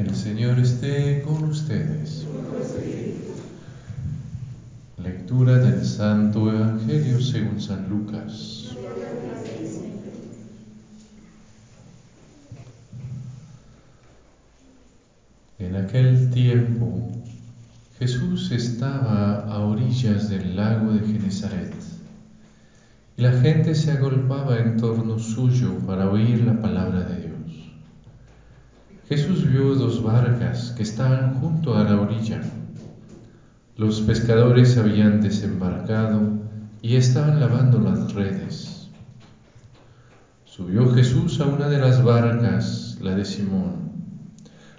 El Señor esté con ustedes. Lectura del Santo Evangelio según San Lucas. En aquel tiempo Jesús estaba a orillas del lago de Genezaret y la gente se agolpaba en torno suyo para oír la palabra de Dios. Jesús vio dos barcas que estaban junto a la orilla. Los pescadores habían desembarcado y estaban lavando las redes. Subió Jesús a una de las barcas, la de Simón.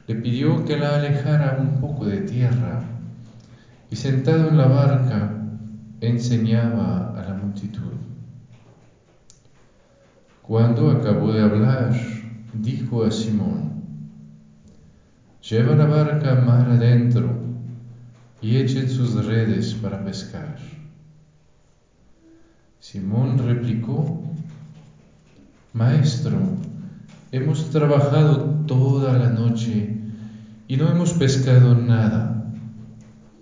Le pidió que la alejara un poco de tierra y sentado en la barca enseñaba a la multitud. Cuando acabó de hablar, dijo a Simón, Lleva la barca mar adentro y echen sus redes para pescar. Simón replicó, Maestro, hemos trabajado toda la noche y no hemos pescado nada,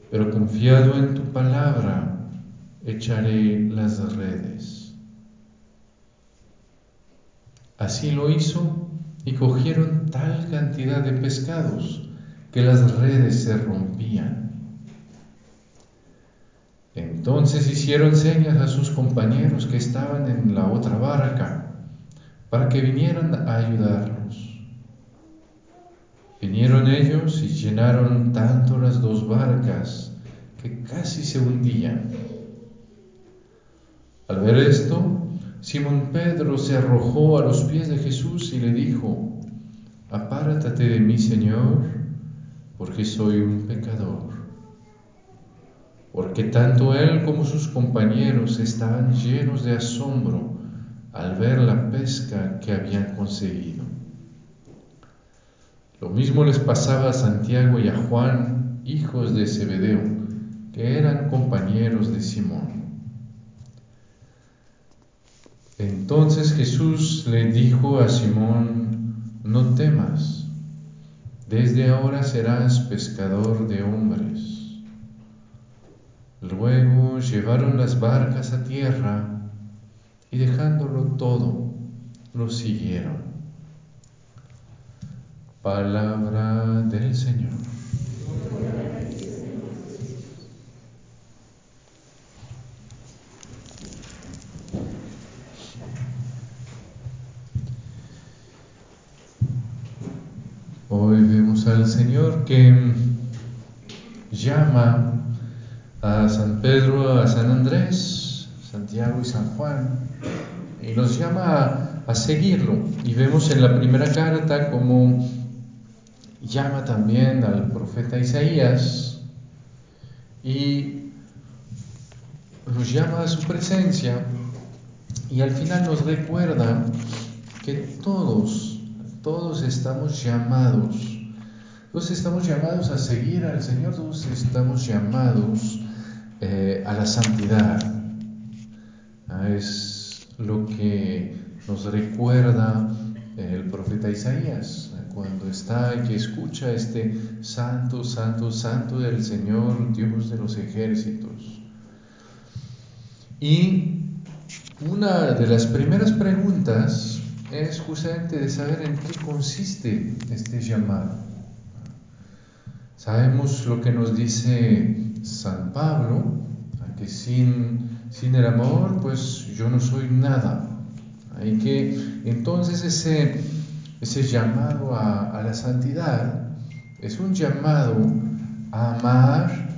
pero confiado en tu palabra, echaré las redes. Así lo hizo y cogieron tal cantidad de pescados que las redes se rompían. Entonces hicieron señas a sus compañeros que estaban en la otra barca para que vinieran a ayudarlos. Vinieron ellos y llenaron tanto las dos barcas que casi se hundían. Al ver esto, Simón Pedro se arrojó a los pies de Jesús y le dijo, Apártate de mí, Señor, porque soy un pecador. Porque tanto él como sus compañeros estaban llenos de asombro al ver la pesca que habían conseguido. Lo mismo les pasaba a Santiago y a Juan, hijos de Zebedeo, que eran compañeros de Simón. Entonces Jesús le dijo a Simón, no temas, desde ahora serás pescador de hombres. Luego llevaron las barcas a tierra y dejándolo todo, lo siguieron. Palabra del Señor. Hoy vemos al Señor que llama a San Pedro, a San Andrés, Santiago y San Juan, y nos llama a, seguirlo. Y vemos en la primera carta como llama también al profeta Isaías y nos llama a su presencia y al final nos recuerda que todos todos estamos llamados, todos estamos llamados a seguir al Señor, todos estamos llamados eh, a la santidad. Ah, es lo que nos recuerda el profeta Isaías cuando está y escucha este santo, santo, santo del Señor, Dios de los ejércitos. Y una de las primeras preguntas es justamente de saber en qué consiste este llamado. Sabemos lo que nos dice San Pablo, que sin, el amor, pues yo no soy nada. Que entonces ese, llamado a, la santidad es un llamado a amar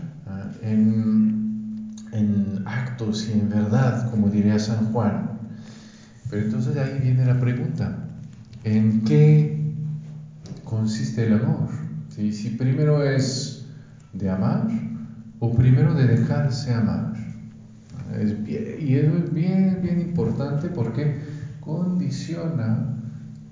en, en actos y en verdad, como diría San Juan. Pero entonces ahí viene la pregunta, ¿en qué consiste el amor? Si primero es de amar o primero de dejarse amar. y eso es bien, bien importante porque condiciona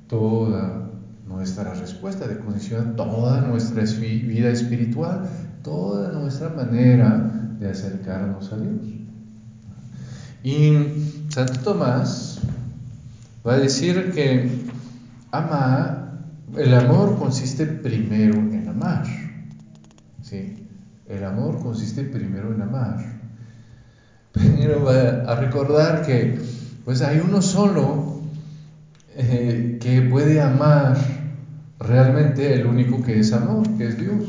toda nuestra respuesta, condiciona toda nuestra vida espiritual, toda nuestra manera de acercarnos a Dios. Y Santo Tomás va a decir que amar el amor consiste primero en amar. ¿sí? El amor consiste primero en amar. Pero a recordar que pues hay uno solo eh, que puede amar realmente el único que es amor, que es Dios.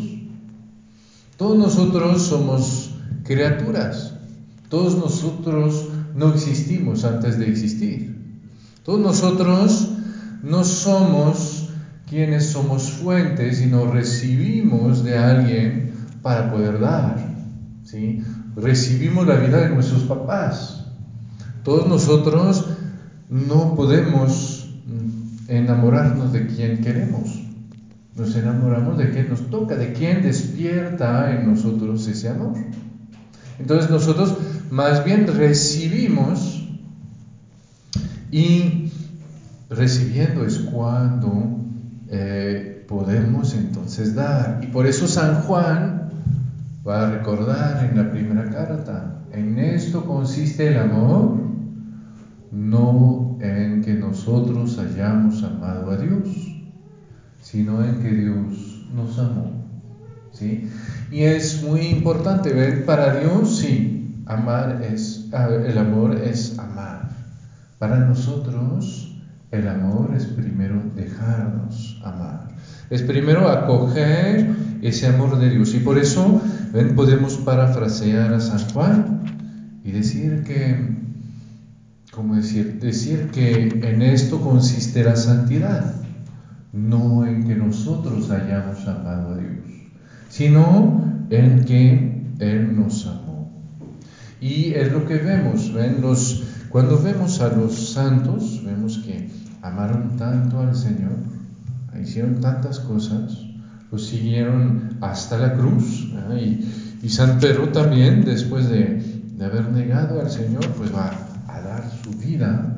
Todos nosotros somos criaturas, todos nosotros no existimos antes de existir, todos nosotros no somos quienes somos fuentes, sino recibimos de alguien para poder dar. ¿sí? Recibimos la vida de nuestros papás. Todos nosotros no podemos enamorarnos de quien queremos. Nos enamoramos de quien nos toca, de quien despierta en nosotros ese amor. Entonces nosotros más bien recibimos y recibiendo es cuando eh, podemos entonces dar. Y por eso San Juan va a recordar en la primera carta, en esto consiste el amor, no en que nosotros hayamos amado a Dios, sino en que Dios nos amó. ¿sí? Y es muy importante ver, para Dios sí, amar es, ah, el amor es amar. Para nosotros el amor es primero dejarnos amar. Es primero acoger ese amor de Dios. Y por eso, podemos parafrasear a San Juan y decir que, como decir, decir que en esto consiste la santidad, no en que nosotros hayamos amado a Dios, sino en que Él nos amó. Y es lo que vemos, cuando vemos a los santos, vemos que amaron tanto al Señor, hicieron tantas cosas, lo siguieron hasta la cruz. Y, San Pedro también, después de, haber negado al Señor, pues va a dar su vida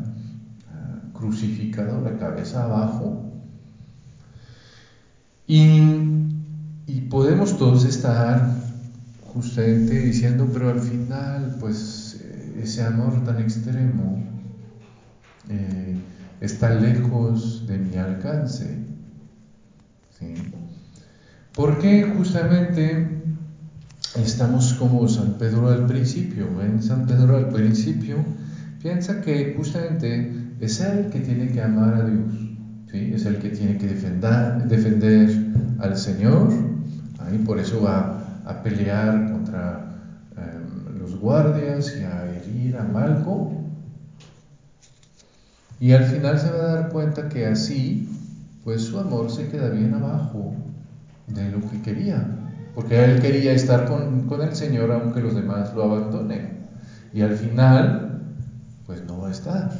crucificado, la cabeza abajo. Y, podemos todos estar justamente diciendo, pero al final, pues ese amor tan extremo, eh, está lejos de mi alcance. ¿Sí? Porque justamente estamos como San Pedro al principio. En San Pedro al principio piensa que justamente es él que tiene que amar a Dios. ¿sí? Es el que tiene que defender, al Señor. ahí por eso va a pelear contra em, los guardias y a herir a Malco. Y al final se va a dar cuenta que así, pues su amor se queda bien abajo de lo que quería. Porque él quería estar con, el Señor aunque los demás lo abandonen. Y al final, pues no va a estar.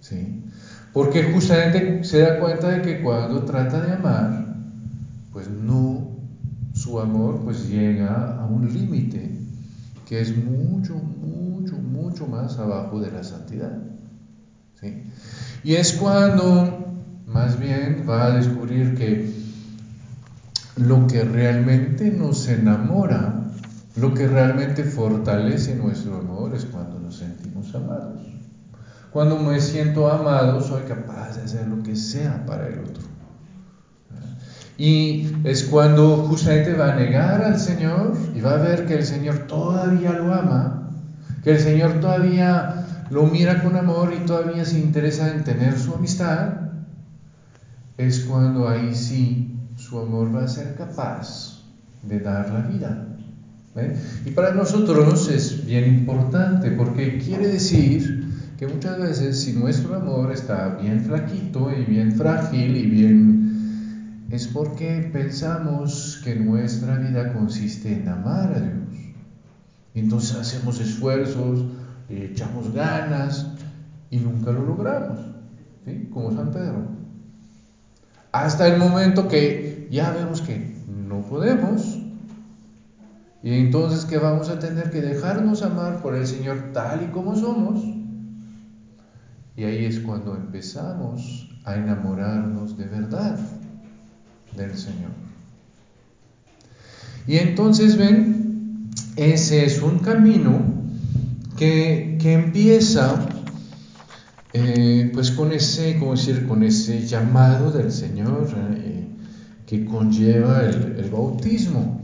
¿Sí? Porque justamente se da cuenta de que cuando trata de amar, pues no, su amor pues llega a un límite que es mucho, mucho, mucho más abajo de la santidad. Y es cuando más bien va a descubrir que lo que realmente nos enamora, lo que realmente fortalece nuestro amor es cuando nos sentimos amados. Cuando me siento amado, soy capaz de hacer lo que sea para el otro. Y es cuando justamente va a negar al Señor y va a ver que el Señor todavía lo ama, que el Señor todavía lo mira con amor y todavía se interesa en tener su amistad, es cuando ahí sí su amor va a ser capaz de dar la vida. Y para nosotros es bien importante porque quiere decir que muchas veces si nuestro amor está bien flaquito y bien frágil y bien es porque pensamos que nuestra vida consiste en amar a Dios. Entonces hacemos esfuerzos, echamos ganas y nunca lo logramos, ¿sí? como San Pedro. Hasta el momento que ya vemos que no podemos, y entonces que vamos a tener que dejarnos amar por el Señor tal y como somos, y ahí es cuando empezamos a enamorarnos de verdad del Señor. Y entonces ven, ese es un camino que, empieza eh, pues con ese, ¿cómo decir? Con ese llamado del Señor eh, que conlleva el, bautismo.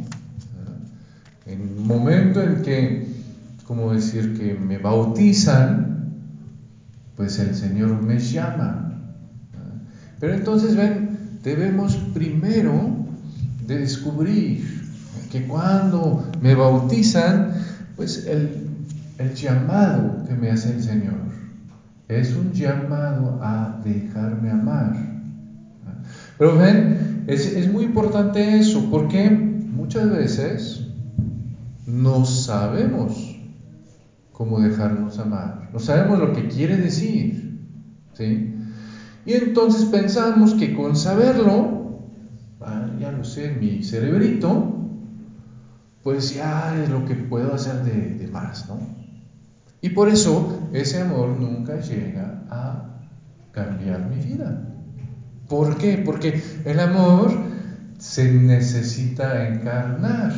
En el momento en que, ¿cómo decir? Que me bautizan, pues el Señor me llama. Pero entonces, ven, debemos primero de descubrir que cuando me bautizan, pues el llamado que me hace el Señor es un llamado a dejarme amar. Pero ven, es, es muy importante eso, porque muchas veces no sabemos cómo dejarnos amar, no sabemos lo que quiere decir, ¿sí? Y entonces pensamos que con saberlo, ah, ya lo sé mi cerebrito, pues ya es lo que puedo hacer de, de más, ¿no? Y por eso ese amor nunca llega a cambiar mi vida. ¿Por qué? Porque el amor se necesita encarnar.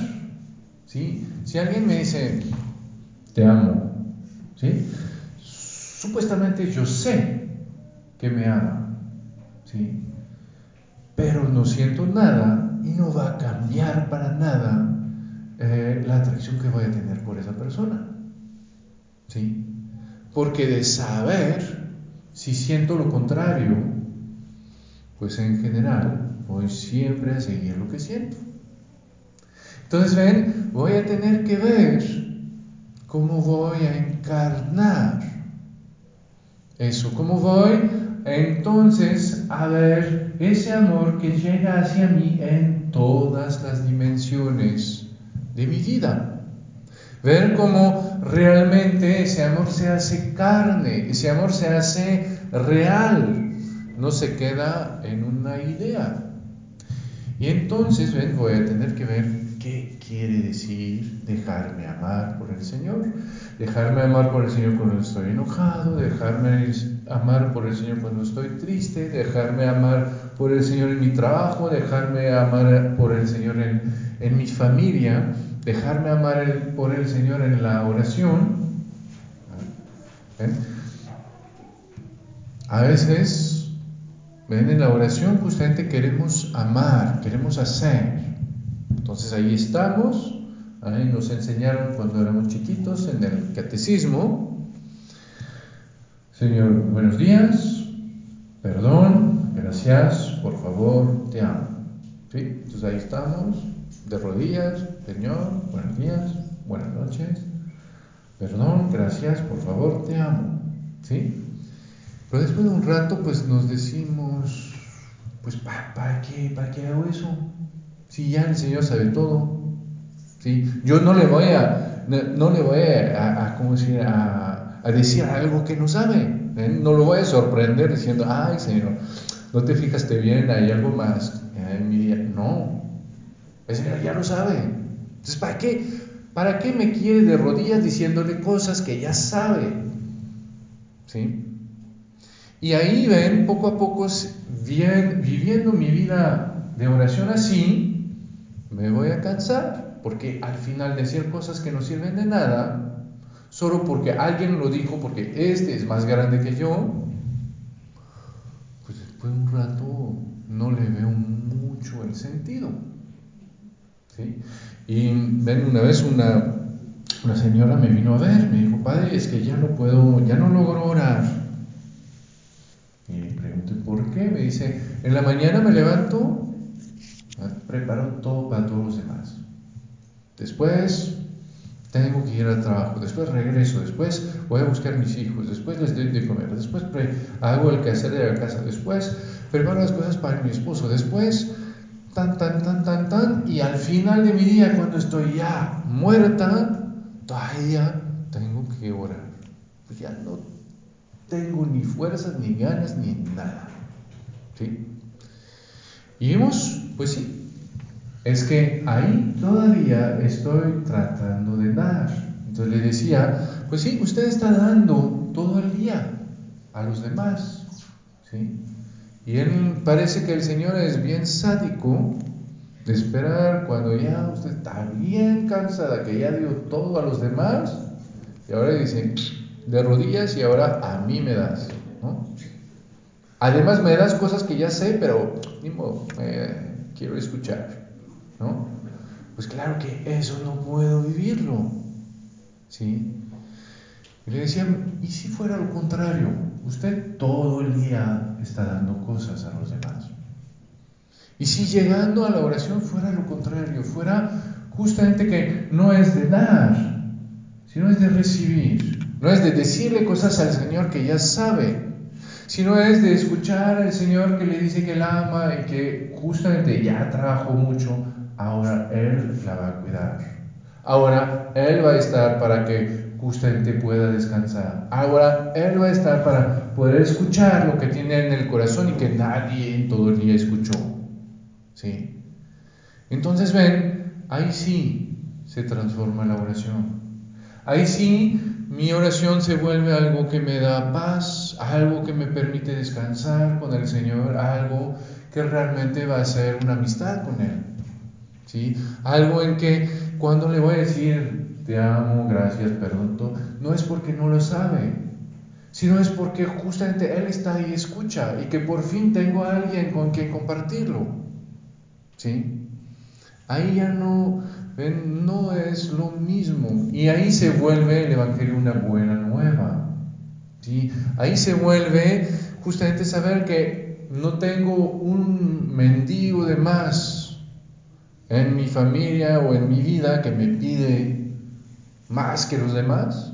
¿sí? Si alguien me dice, te amo, ¿sí? supuestamente yo sé que me ama, ¿sí? pero no siento nada y no va a cambiar para nada eh, la atracción que voy a tener por esa persona. ¿Sí? Porque de saber si siento lo contrario, pues en general voy siempre a seguir lo que siento. Entonces, ven, voy a tener que ver cómo voy a encarnar eso, cómo voy entonces a ver ese amor que llega hacia mí en todas las dimensiones de mi vida. Ver cómo realmente ese amor se hace carne, ese amor se hace real, no se queda en una idea. Y entonces, ven, voy a tener que ver qué quiere decir dejarme amar por el Señor. Dejarme amar por el Señor cuando estoy enojado, dejarme amar por el Señor cuando estoy triste, dejarme amar por el Señor en mi trabajo, dejarme amar por el Señor en, en mi familia dejarme amar por el Señor en la oración. A veces, ven, en la oración justamente queremos amar, queremos hacer. Entonces ahí estamos, ahí nos enseñaron cuando éramos chiquitos en el catecismo. Señor, buenos días, perdón, gracias, por favor, te amo. ¿Sí? Entonces ahí estamos, de rodillas, Señor, buenos días, buenas noches, perdón, gracias, por favor, te amo. ¿Sí? Pero después de un rato, pues nos decimos, pues ¿para, qué, ¿para qué hago eso? Si ya el Señor sabe todo. ¿Sí? Yo no le voy a, no, le voy a, a, ¿cómo decir? a, a decir algo que no sabe. ¿eh? No lo voy a sorprender diciendo, ay Señor, no te fijaste bien, hay algo más. No, el Señor ya lo sabe. Entonces, ¿para qué? ¿Para qué me quiere de rodillas diciéndole cosas que ya sabe? ¿Sí? Y ahí ven, poco a poco, viviendo mi vida de oración así, me voy a cansar, porque al final decir cosas que no sirven de nada, solo porque alguien lo dijo, porque este es más grande que yo, pues después de un rato no le veo mucho el sentido. Y ven, una vez una, una señora me vino a ver, me dijo, padre, es que ya no puedo, ya no logro orar. Y le pregunté, ¿por qué? Me dice, en la mañana me levanto, preparo todo para todos los demás. Después tengo que ir al trabajo, después regreso, después voy a buscar mis hijos, después les doy de comer, después hago el quehacer de la casa, después preparo las cosas para mi esposo, después tan, tan, tan, tan, tan, y al final de mi día, cuando estoy ya muerta, todavía tengo que orar. Pues ya no tengo ni fuerzas, ni ganas, ni nada. ¿Sí? Y vimos, pues sí, es que ahí todavía estoy tratando de dar. Entonces le decía, pues sí, usted está dando todo el día a los demás. ¿sí? Y él parece que el Señor es bien sádico de esperar cuando ya usted está bien cansada, que ya dio todo a los demás, y ahora dice, de rodillas y ahora a mí me das. ¿no? Además me das cosas que ya sé, pero ni modo, quiero escuchar, ¿no? Pues claro que eso no puedo vivirlo, ¿sí? Y le decía, ¿y si fuera lo contrario? Usted todo el día está dando cosas a los demás. Y si llegando a la oración fuera lo contrario, fuera justamente que no es de dar, sino es de recibir, no es de decirle cosas al Señor que ya sabe, sino es de escuchar al Señor que le dice que la ama y que justamente ya trabajó mucho, ahora Él la va a cuidar. Ahora Él va a estar para que justamente pueda descansar. Ahora Él va a estar para poder escuchar lo que tiene en el corazón y que nadie en todo el día escuchó. ¿Sí? Entonces ven, ahí sí se transforma la oración. Ahí sí mi oración se vuelve algo que me da paz, algo que me permite descansar con el Señor, algo que realmente va a ser una amistad con Él. ¿sí? Algo en que cuando le voy a decir, te amo, gracias, perdón, no es porque no lo sabe, sino es porque justamente Él está ahí y escucha y que por fin tengo a alguien con quien compartirlo. ¿sí? Ahí ya no no es lo mismo. Y ahí se vuelve el Evangelio una buena nueva. ¿sí? Ahí se vuelve justamente saber que no tengo un mendigo de más en mi familia o en mi vida que me pide más que los demás,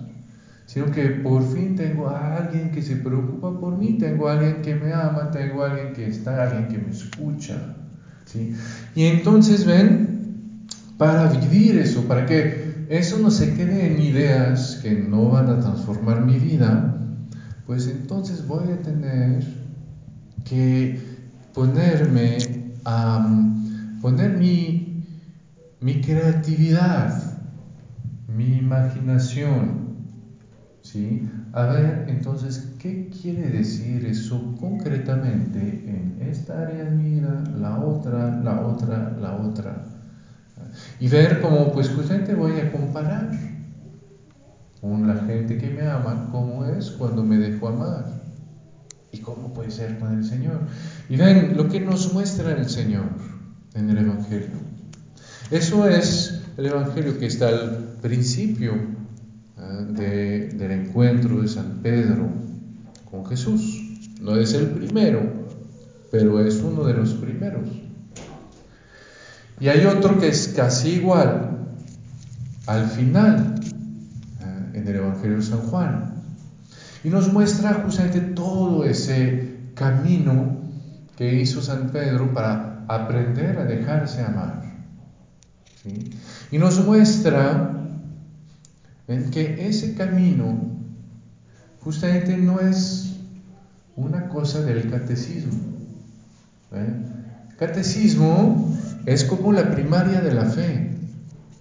sino que por fin tengo a alguien que se preocupa por mí, tengo a alguien que me ama, tengo a alguien que está, alguien que me escucha. ¿sí? Y entonces ven, para vivir eso, para que eso no se quede en ideas que no van a transformar mi vida, pues entonces voy a tener que ponerme a poner mi, mi creatividad, mi imaginación, ¿sí? A ver, entonces, ¿qué quiere decir eso concretamente en esta área de mi vida, la otra, la otra, la otra? y ver cómo pues justamente voy a comparar con la gente que me ama, cómo es cuando me dejo amar y cómo puede ser con el Señor. Y ven lo que nos muestra el Señor en el Evangelio. Eso es el Evangelio que está al principio ¿eh? de, del encuentro de San Pedro con Jesús. No es el primero, pero es uno de los primeros. Y hay otro que es casi igual al final, eh, en el Evangelio de San Juan. Y nos muestra justamente todo ese camino que hizo San Pedro para aprender a dejarse amar. Y nos muestra en que ese camino justamente no es una cosa del catecismo. ¿eh? Catecismo es como la primaria de la fe,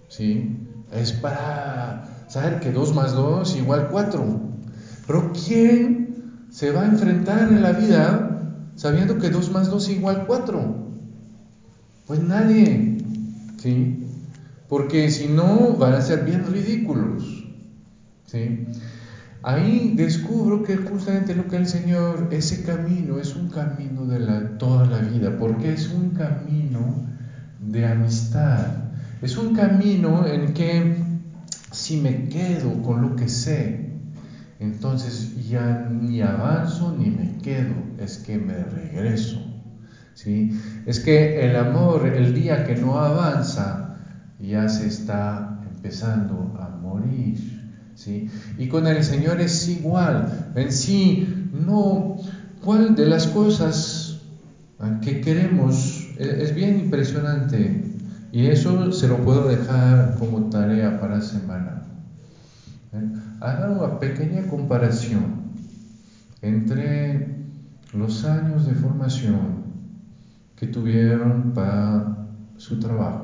¿sí? Es para saber que 2 más 2 igual 4. Pero ¿quién se va a enfrentar en la vida sabiendo que 2 más 2 igual 4? Pues nadie, ¿sí? Porque si no van a ser bien ridículos, ¿sí? Ahí descubro que justamente lo que el Señor, ese camino es un camino de toda la vida, porque es un camino de amistad. Es un camino en que si me quedo con lo que sé, entonces ya ni avanzo ni me quedo, es que me regreso. ¿sí? Es que el amor, el día que no avanza, ya se está empezando a morir. ¿sí? Y con el Señor es igual. En sí, no, ¿cuál de las cosas que queremos es bien impresionante y eso se lo puedo dejar como tarea para semana. ¿Eh? Una pequeña comparación entre los años de formación que tuvieron para su trabajo,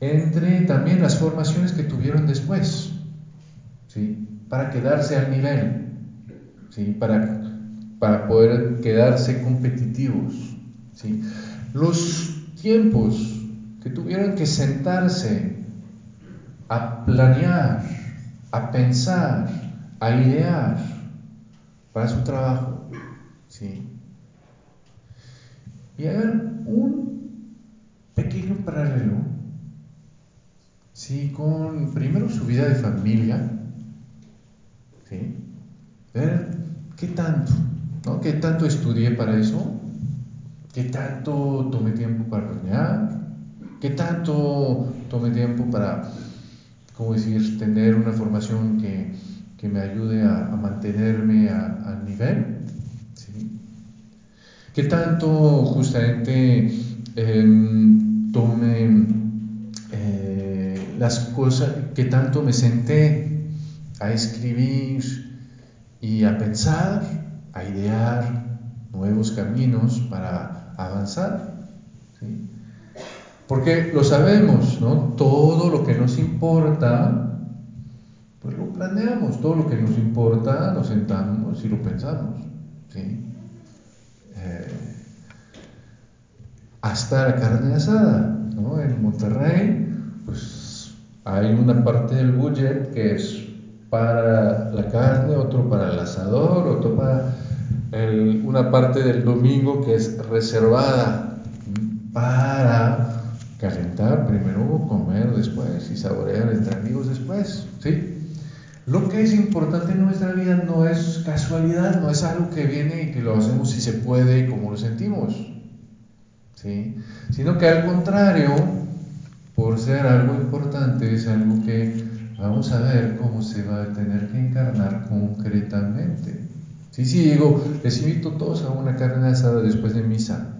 entre también las formaciones que tuvieron después, ¿sí? para quedarse al nivel, ¿sí? para, para poder quedarse competitivos. ¿sí? Los tiempos que tuvieron que sentarse a planear, a pensar, a idear, para su trabajo. ¿sí? Y hagan un pequeño paralelo ¿sí? con primero su vida de familia, ¿sí? ver qué tanto, ¿no? qué tanto estudié para eso, qué tanto tomé tiempo para planear, qué tanto tomé tiempo para, ¿cómo decir?, tener una formación que, me ayude a, mantenerme al nivel. ¿sí? ¿Qué tanto justamente em, tomé las cosas, qué tanto me senté a escribir y a pensar, a idear nuevos caminos para avanzar? Porque lo sabemos, ¿no? Todo lo que nos importa, pues lo planeamos. Todo lo que nos importa, nos sentamos y lo pensamos. Eh, hasta la carne asada, ¿no? En Monterrey, hay una parte del budget que es para la carne, otro para el asador, otro para una parte del domingo que es reservada para calentar primero, comer después y saborear entre amigos después, ¿sí? Lo que es importante en nuestra vida no es casualidad, no es algo que viene y que lo hacemos si se puede y como lo sentimos, ¿sí? Sino que al contrario, por ser algo importante, es algo que vamos a ver cómo se va a tener que encarnar concretamente. Sí, sí, digo, les invito todos a una carne asada después de misa,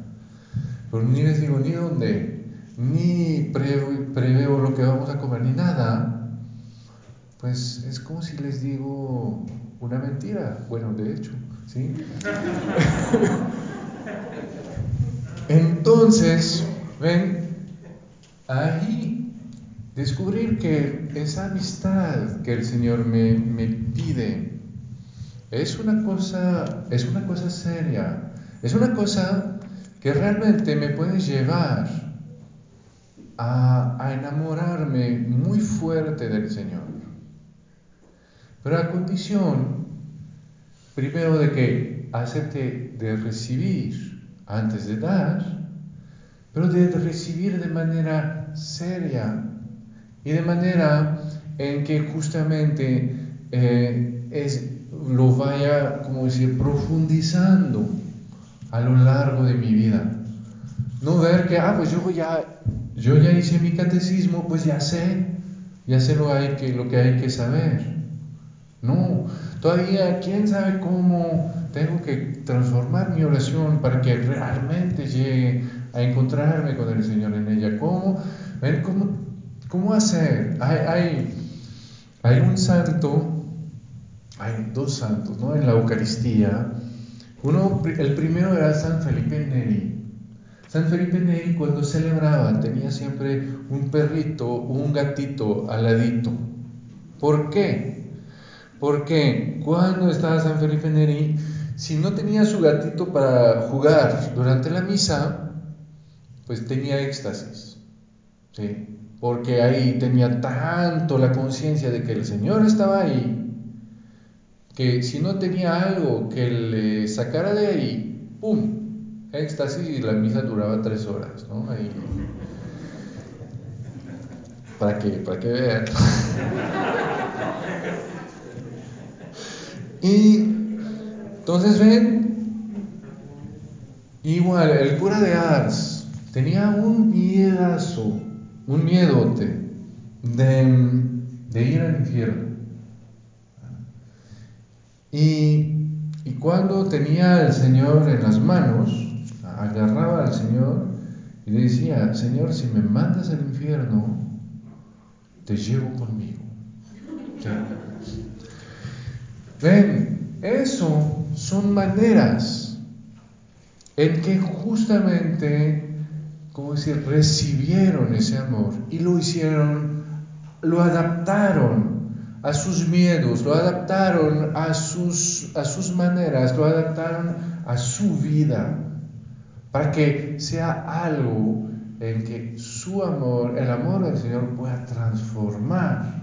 pero ni les digo ni dónde, ni preveo lo que vamos a comer, ni nada, pues es como si les digo una mentira. Bueno, de hecho, ¿sí? Entonces, ven, ahí descubrir que esa amistad que el Señor me, me pide es una cosa, es una cosa seria, es una cosa que realmente me puede llevar a, enamorarme muy fuerte del Señor. Pero a condición, primero de que acepte de recibir antes de dar, pero de recibir de manera seria y de manera en que justamente eh, es, lo vaya, como decir, profundizando a lo largo de mi vida. No ver que, ah, pues yo ya yo ya hice mi catecismo, pues ya sé, ya sé lo, hay que, lo que hay que saber. No, todavía quién sabe cómo tengo que transformar mi oración para que realmente llegue a encontrarme con el Señor en ella. ¿Cómo? ¿Ven cómo, cómo hacer? Hay, hay, hay un santo, hay dos santos ¿no? en la Eucaristía. Uno, el primero era San Felipe Neri. San Felipe Neri cuando celebraba tenía siempre un perrito o un gatito al ladito. ¿Por qué? Porque cuando estaba San Felipe Neri, si no tenía su gatito para jugar durante la misa, pues tenía éxtasis. ¿sí? Porque ahí tenía tanto la conciencia de que el Señor estaba ahí, que si no tenía algo que le sacara de ahí, ¡pum! éxtasis y la misa duraba tres horas, ¿no? Ahí, para que, para que vean. y entonces ven, igual, el cura de Ars tenía un miedazo, un miedote de, ir al infierno. Y, cuando tenía al Señor en las manos, agarraba al Señor y le decía, Señor, si me mandas al infierno, te llevo conmigo. Ven, eso son maneras en que justamente, como decir, recibieron ese amor y lo hicieron, lo adaptaron a sus miedos, lo adaptaron a sus, a sus maneras, lo adaptaron a su vida para que sea algo en que su amor, el amor del Señor pueda transformar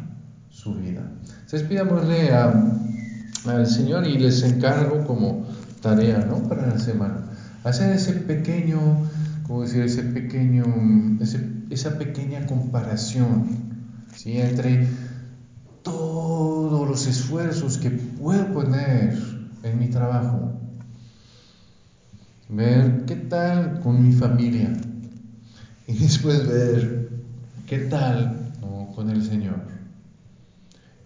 su vida. Entonces pidámosle al Señor y les encargo como tarea, ¿no? Para la semana. Hacer ese pequeño, ¿cómo decir? Ese pequeño, esa pequeña comparación, ¿sí? Entre todos los esfuerzos que puedo poner en mi trabajo. Ver qué tal con mi familia. Y después ver qué tal con el Señor.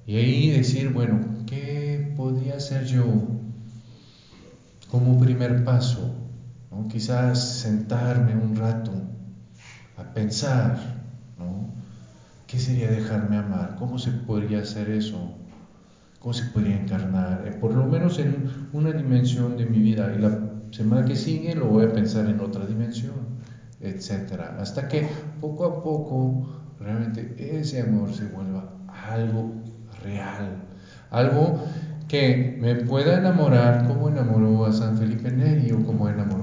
Y ahí decir, bueno, ¿qué podría hacer yo como primer paso? ¿No? Quizás sentarme un rato a pensar, ¿no? ¿Qué sería dejarme amar? ¿Cómo se podría hacer eso? ¿Cómo se podría encarnar? Eh, por lo menos en una dimensión de mi vida. Y la semana que sigue lo voy a pensar en otra dimensión, etcétera. Hasta que poco a poco realmente ese amor se vuelva algo real, algo que me pueda enamorar como enamoró a San Felipe Neri o como enamoró